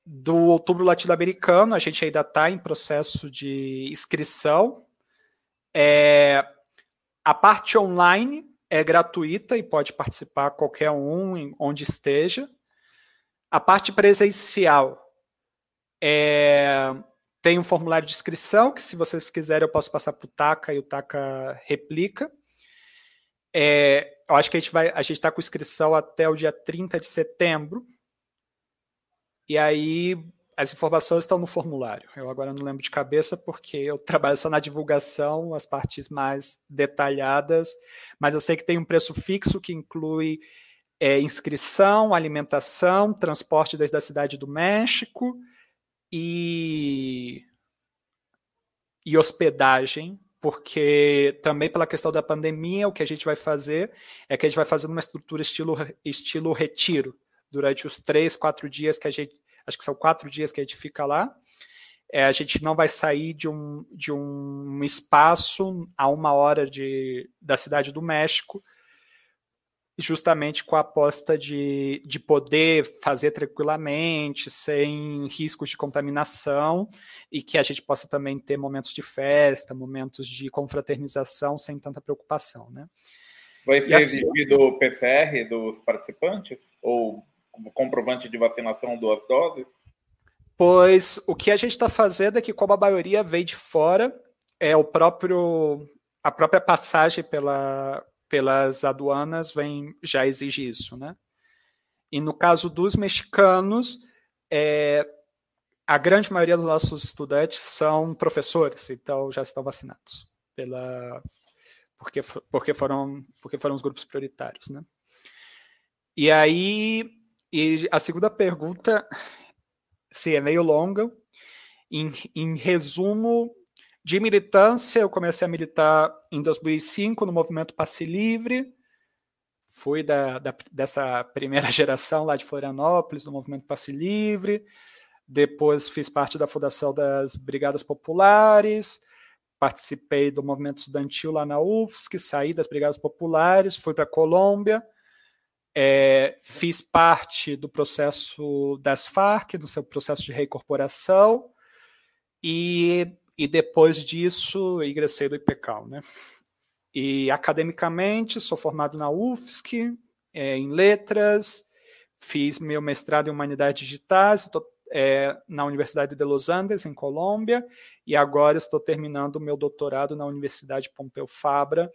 B: do outubro latino-americano, a gente ainda está em processo de inscrição. É, a parte online é gratuita e pode participar qualquer um, onde esteja. A parte presencial é, tem um formulário de inscrição, que se vocês quiserem eu posso passar para o Taca e o Taca replica. É, eu acho que a gente vai, a gente está com inscrição até o dia 30 de setembro. E aí as informações estão no formulário. Eu agora não lembro de cabeça porque eu *laughs* trabalho só na divulgação, as partes mais detalhadas, mas eu sei que tem um preço fixo que inclui é, inscrição, alimentação, transporte desde a cidade do México e, e hospedagem, porque também pela questão da pandemia, o que a gente vai fazer é que a gente vai fazer uma estrutura estilo, estilo retiro durante os três, quatro dias que a gente acho que são quatro dias que a gente fica lá. É, a gente não vai sair de um, de um espaço a uma hora de, da cidade do México, justamente com a aposta de, de poder fazer tranquilamente, sem riscos de contaminação, e que a gente possa também ter momentos de festa, momentos de confraternização sem tanta preocupação. Né?
A: Vai ser assim, exigido o PCR dos participantes? Ou comprovante de vacinação duas doses?
B: Pois o que a gente está fazendo é que, como a maioria veio de fora, é o próprio a própria passagem pela, pelas aduanas vem já exige isso, né? E no caso dos mexicanos, é, a grande maioria dos nossos estudantes são professores, então já estão vacinados pela porque porque foram porque foram os grupos prioritários, né? E aí e a segunda pergunta, se é meio longa. Em, em resumo, de militância, eu comecei a militar em 2005 no movimento Passe Livre. Fui da, da, dessa primeira *laughs* geração lá de Florianópolis, do movimento Passe Livre. Depois fiz parte da fundação das Brigadas Populares. Participei do movimento estudantil lá na UFSC, saí das Brigadas Populares, fui para a Colômbia é, fiz parte do processo das Farc, do seu processo de reincorporação, e, e depois disso ingressei do IPCAL. Né? E academicamente, sou formado na UFSC, é, em letras, fiz meu mestrado em Humanidades Digitais, é, na Universidade de Los Andes, em Colômbia, e agora estou terminando meu doutorado na Universidade Pompeu Fabra,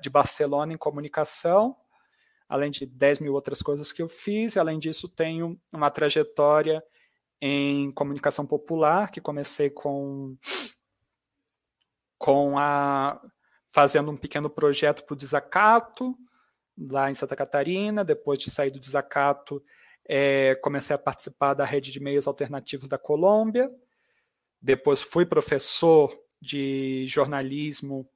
B: de Barcelona, em Comunicação, além de 10 mil outras coisas que eu fiz. Além disso, tenho uma trajetória em comunicação popular, que comecei com, com a fazendo um pequeno projeto para o desacato, lá em Santa Catarina. Depois de sair do desacato, é, comecei a participar da rede de meios alternativos da Colômbia. Depois fui professor de jornalismo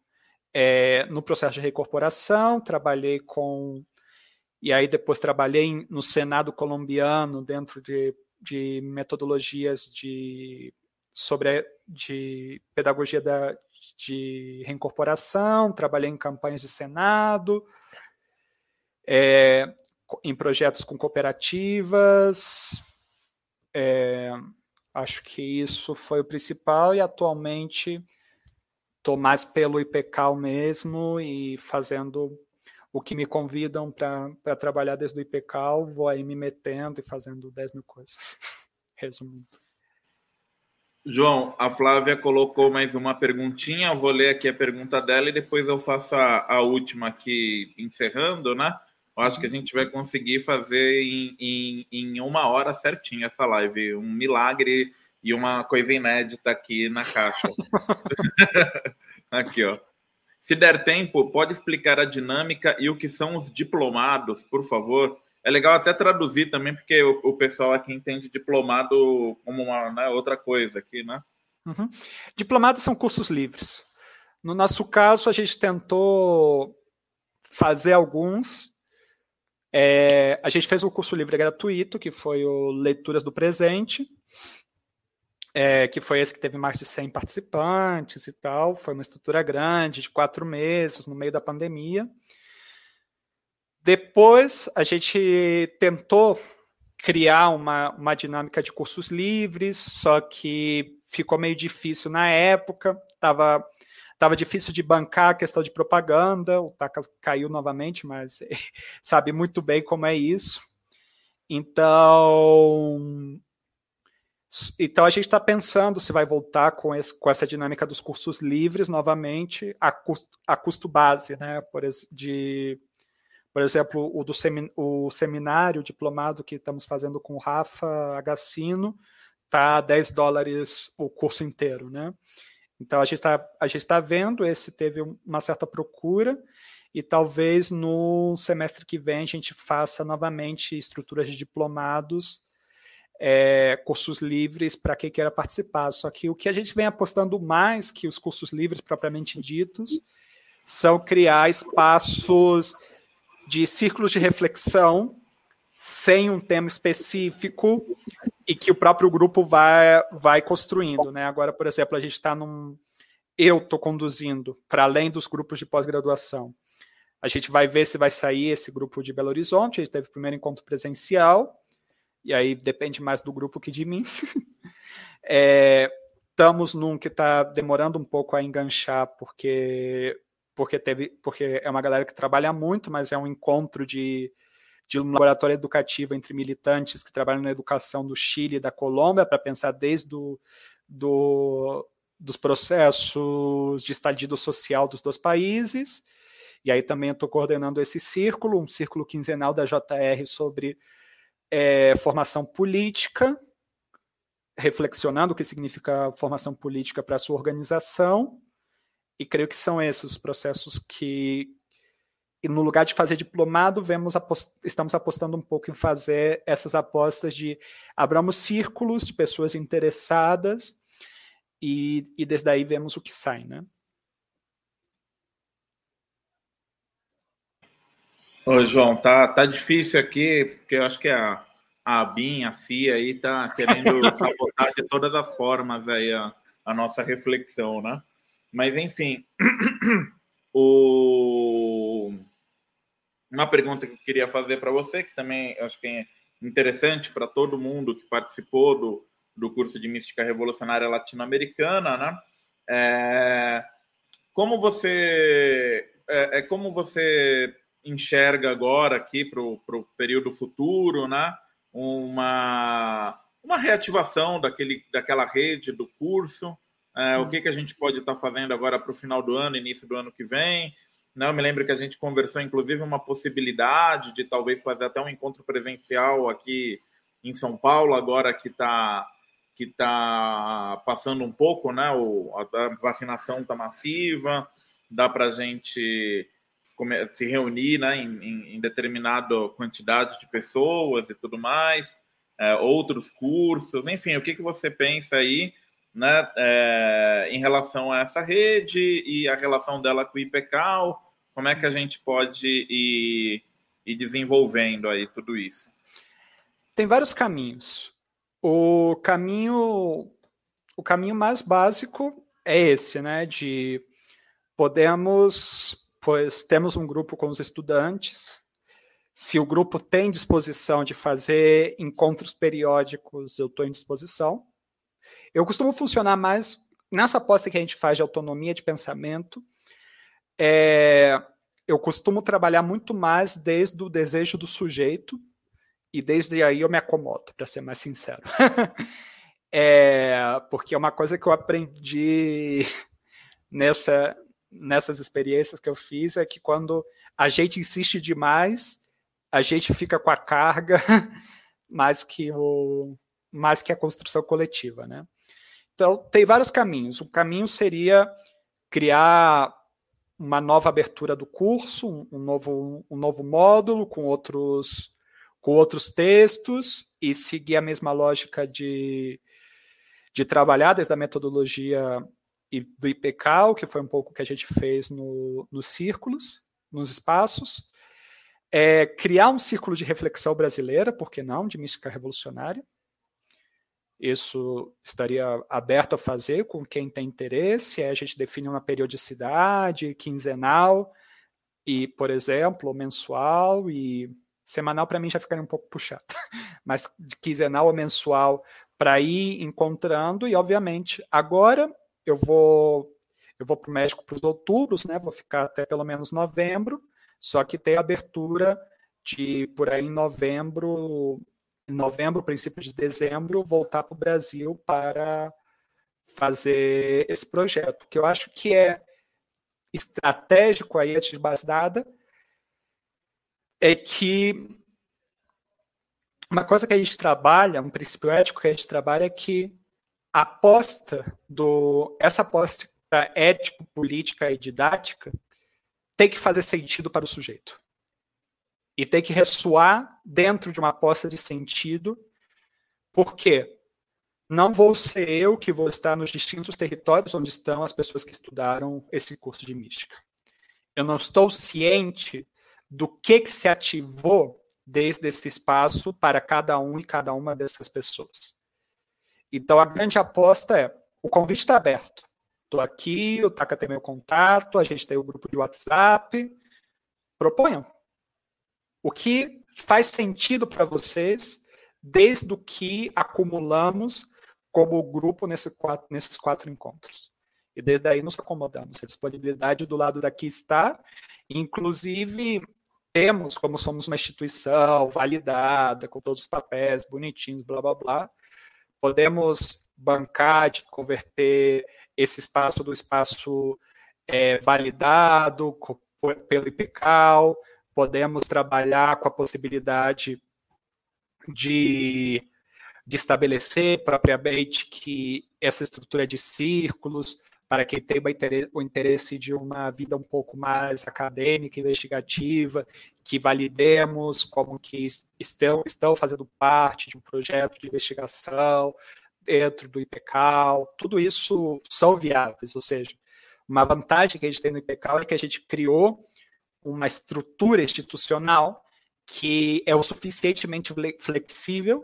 B: é, no processo de recorporação, trabalhei com e aí depois trabalhei no Senado colombiano dentro de, de metodologias de sobre de pedagogia da, de reincorporação, trabalhei em campanhas de Senado, é, em projetos com cooperativas. É, acho que isso foi o principal e atualmente estou mais pelo IPCAL mesmo e fazendo o que me convidam para trabalhar desde o IPCAL, vou aí me metendo e fazendo 10 mil coisas. *laughs* Resumindo.
A: João, a Flávia colocou mais uma perguntinha, eu vou ler aqui a pergunta dela e depois eu faço a, a última aqui, encerrando, né? Eu acho que a gente vai conseguir fazer em, em, em uma hora certinho essa live. Um milagre e uma coisa inédita aqui na caixa. *laughs* *laughs* aqui, ó. Se der tempo, pode explicar a dinâmica e o que são os diplomados, por favor. É legal até traduzir também, porque o, o pessoal aqui entende diplomado como uma né, outra coisa aqui, né?
B: Uhum. Diplomados são cursos livres. No nosso caso, a gente tentou fazer alguns. É, a gente fez um curso livre gratuito, que foi o Leituras do Presente, é, que foi esse que teve mais de 100 participantes e tal. Foi uma estrutura grande, de quatro meses, no meio da pandemia. Depois, a gente tentou criar uma, uma dinâmica de cursos livres, só que ficou meio difícil na época, estava tava difícil de bancar a questão de propaganda, o Taka caiu novamente, mas *laughs* sabe muito bem como é isso. Então, então a gente está pensando se vai voltar com, esse, com, essa dinâmica dos cursos livres novamente a custo, a custo base, né? Por, de, por exemplo, o do o seminário diplomado que estamos fazendo com o Rafa Agassino tá 10 dólares o curso inteiro, né? Então a gente está tá vendo esse teve uma certa procura e talvez no semestre que vem a gente faça novamente estruturas de diplomados, é, cursos livres para quem queira participar. Só que o que a gente vem apostando mais que os cursos livres propriamente ditos são criar espaços de círculos de reflexão sem um tema específico e que o próprio grupo vai, vai construindo. Né? Agora, por exemplo, a gente está num. Eu estou conduzindo, para além dos grupos de pós-graduação. A gente vai ver se vai sair esse grupo de Belo Horizonte. A gente teve o primeiro encontro presencial, e aí depende mais do grupo que de mim. *laughs* é, estamos num que está demorando um pouco a enganchar, porque, porque, teve, porque é uma galera que trabalha muito, mas é um encontro de de um laboratório educativo entre militantes que trabalham na educação do Chile e da Colômbia, para pensar desde do, do, dos processos de estadio social dos dois países. E aí também estou coordenando esse círculo, um círculo quinzenal da JR sobre é, formação política, reflexionando o que significa formação política para a sua organização. E creio que são esses os processos que, no lugar de fazer diplomado, vemos apost estamos apostando um pouco em fazer essas apostas de abramos círculos de pessoas interessadas e, e desde daí vemos o que sai, né?
A: Ô, João, tá, tá difícil aqui, porque eu acho que a, a BIM, a FIA aí tá querendo *laughs* sabotar de todas as formas aí a, a nossa reflexão, né? Mas, enfim, *clears throat* o uma pergunta que eu queria fazer para você, que também acho que é interessante para todo mundo que participou do, do curso de Mística Revolucionária Latino-Americana, né? É, como você é, é, como você enxerga agora aqui para o período futuro, né? Uma uma reativação daquele, daquela rede do curso, é, o que, que a gente pode estar tá fazendo agora para o final do ano, início do ano que vem, não, né? me lembro que a gente conversou, inclusive, uma possibilidade de talvez fazer até um encontro presencial aqui em São Paulo, agora que está que tá passando um pouco, né? O, a, vacinação está massiva, dá para a gente se reunir né, em, em, determinada quantidade de pessoas e tudo mais, é, outros cursos, enfim, o que, que você pensa aí né, é, em relação a essa rede e a relação dela com o IPCAL, como é que a gente pode ir, ir desenvolvendo aí tudo isso?
B: Tem vários caminhos. O caminho, o caminho mais básico é esse, né? De podemos, pois temos um grupo com os estudantes. Se o grupo tem disposição de fazer encontros periódicos, eu estou em disposição. Eu costumo funcionar mais nessa aposta que a gente faz de autonomia de pensamento é, eu costumo trabalhar muito mais desde o desejo do sujeito e desde aí eu me acomodo, para ser mais sincero. *laughs* é, porque é uma coisa que eu aprendi *laughs* nessa, nessas experiências que eu fiz é que quando a gente insiste demais, a gente fica com a carga *laughs* mais que o mais que a construção coletiva, né? Então tem vários caminhos. O caminho seria criar uma nova abertura do curso, um, novo, um novo módulo com outros, com outros textos e seguir a mesma lógica de, de trabalhar desde a metodologia do IPCAL, que foi um pouco o que a gente fez no, nos círculos, nos espaços. É, criar um círculo de reflexão brasileira, por que não, de mística revolucionária, isso estaria aberto a fazer com quem tem interesse. A gente define uma periodicidade quinzenal e, por exemplo, mensual e semanal para mim já ficaria um pouco puxado, *laughs* mas quinzenal ou mensual para ir encontrando e, obviamente, agora eu vou eu vou para o México para os outubros, né? Vou ficar até pelo menos novembro. Só que tem abertura de por aí em novembro em novembro, princípio de dezembro, voltar para o Brasil para fazer esse projeto, que eu acho que é estratégico aí de base dada, é que uma coisa que a gente trabalha, um princípio ético que a gente trabalha é que aposta do essa aposta ético, política e didática tem que fazer sentido para o sujeito. E tem que ressoar dentro de uma aposta de sentido, porque não vou ser eu que vou estar nos distintos territórios onde estão as pessoas que estudaram esse curso de mística. Eu não estou ciente do que, que se ativou desde esse espaço para cada um e cada uma dessas pessoas. Então, a grande aposta é: o convite está aberto. Estou aqui, o Taka tem meu contato, a gente tem o grupo de WhatsApp. Proponham. O que faz sentido para vocês, desde o que acumulamos como grupo nesse quatro, nesses quatro encontros. E desde aí nos acomodamos. A disponibilidade do lado daqui está, inclusive temos, como somos uma instituição validada, com todos os papéis bonitinhos, blá blá blá, podemos bancar de converter esse espaço do espaço é, validado pelo IPCAL, podemos trabalhar com a possibilidade de, de estabelecer propriamente que essa estrutura de círculos, para quem tem o interesse de uma vida um pouco mais acadêmica, investigativa, que validemos como que estão, estão fazendo parte de um projeto de investigação, dentro do IPCAL, tudo isso são viáveis, ou seja, uma vantagem que a gente tem no IPCAL é que a gente criou uma estrutura institucional que é o suficientemente flexível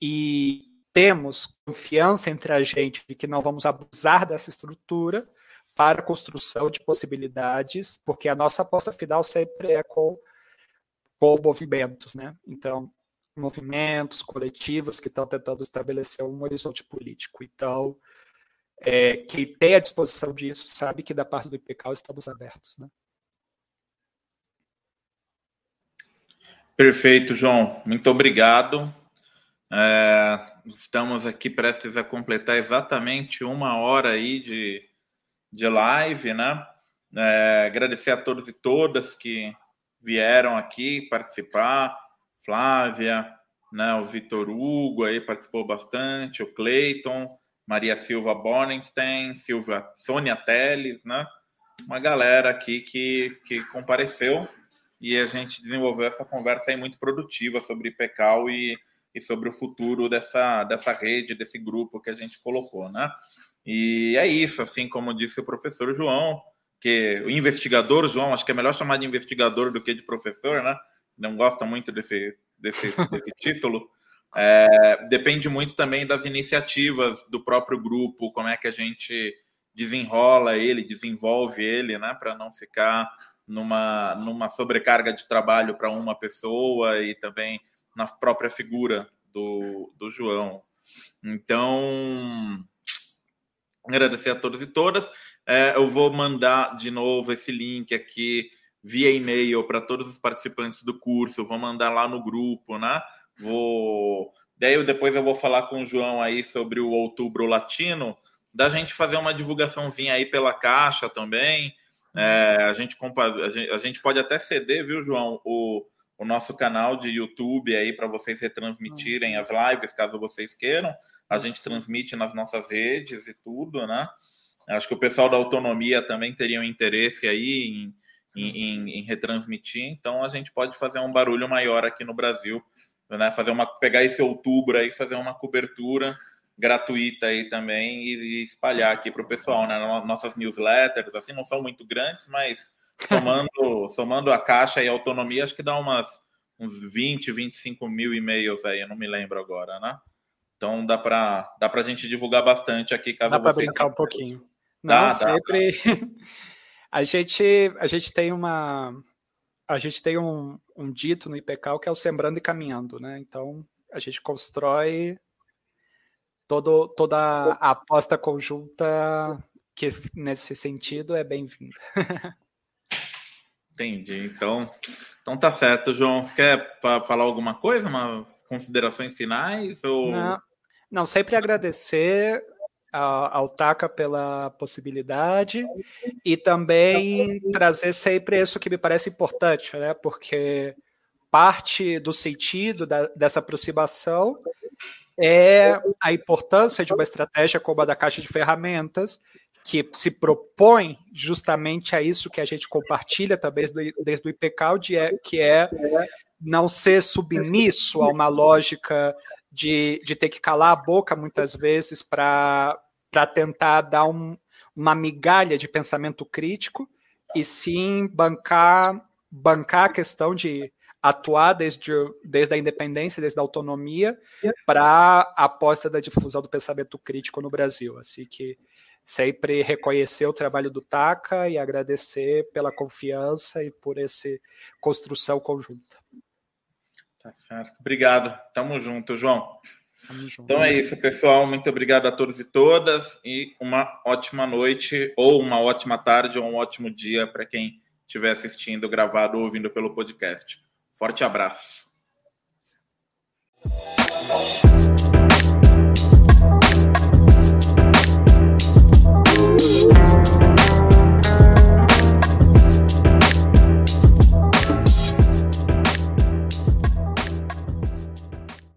B: e temos confiança entre a gente de que não vamos abusar dessa estrutura para a construção de possibilidades, porque a nossa aposta final sempre é com, com movimentos, né? Então, movimentos coletivos que estão tentando estabelecer um horizonte político. Então, é, quem tem a disposição disso sabe que da parte do IPCAL estamos abertos. Né?
A: Perfeito, João. Muito obrigado. É, estamos aqui prestes a completar exatamente uma hora aí de, de live, né? É, agradecer a todos e todas que vieram aqui participar Flávia, né, o Vitor Hugo aí participou bastante, o Cleiton, Maria Silva Bonenstein, Silvia, Sônia Teles, né? Uma galera aqui que, que compareceu e a gente desenvolveu essa conversa aí muito produtiva sobre PECAL e, e sobre o futuro dessa, dessa rede, desse grupo que a gente colocou, né? E é isso, assim como disse o professor João, que o investigador João, acho que é melhor chamar de investigador do que de professor, né? não gosta muito desse, desse, *laughs* desse título. É, depende muito também das iniciativas do próprio grupo, como é que a gente desenrola ele, desenvolve ele, né, para não ficar numa, numa sobrecarga de trabalho para uma pessoa e também na própria figura do, do João. Então, agradecer a todos e todas. É, eu vou mandar de novo esse link aqui via e-mail para todos os participantes do curso, vou mandar lá no grupo, né? Vou. Daí eu, depois eu vou falar com o João aí sobre o Outubro Latino, da gente fazer uma divulgaçãozinha aí pela caixa também. É, a, gente, a, gente, a gente pode até ceder, viu, João, o, o nosso canal de YouTube aí para vocês retransmitirem as lives, caso vocês queiram. A gente transmite nas nossas redes e tudo, né? Acho que o pessoal da autonomia também teria um interesse aí em em, em, em, retransmitir. Então a gente pode fazer um barulho maior aqui no Brasil, né? Fazer uma pegar esse outubro aí, fazer uma cobertura gratuita aí também e, e espalhar aqui para o pessoal, né? Nossas newsletters assim não são muito grandes, mas somando somando a caixa e a autonomia, acho que dá umas uns 20, 25 mil e-mails aí, eu não me lembro agora, né? Então dá para dá a gente divulgar bastante aqui, caso
B: dá para brincar um pouquinho. Não, dá, sempre. Dá. *laughs* A gente, a gente tem uma. A gente tem um, um dito no IPCAL que é o sembrando e caminhando, né? Então a gente constrói todo, toda a aposta conjunta que nesse sentido é bem-vinda. *laughs*
A: Entendi. Então, então tá certo, João. Você quer falar alguma coisa? Umas considerações finais? Ou...
B: Não, não, sempre agradecer ao TACA pela possibilidade e também trazer sempre isso que me parece importante, né? Porque parte do sentido da, dessa aproximação é a importância de uma estratégia como a da caixa de ferramentas, que se propõe justamente a isso que a gente compartilha também desde, o IPCAL, é, que é não ser submisso a uma lógica de, de ter que calar a boca muitas vezes para tentar dar um, uma migalha de pensamento crítico e sim bancar, bancar a questão de atuar desde, desde a independência, desde a autonomia, para a aposta da difusão do pensamento crítico no Brasil. Assim que sempre reconhecer o trabalho do TACA e agradecer pela confiança e por essa construção conjunta.
A: Tá certo. Obrigado. Tamo junto, João. Tamo junto. Então é isso, pessoal. Muito obrigado a todos e todas e uma ótima noite ou uma ótima tarde ou um ótimo dia para quem estiver assistindo, gravado ou ouvindo pelo podcast. Forte abraço.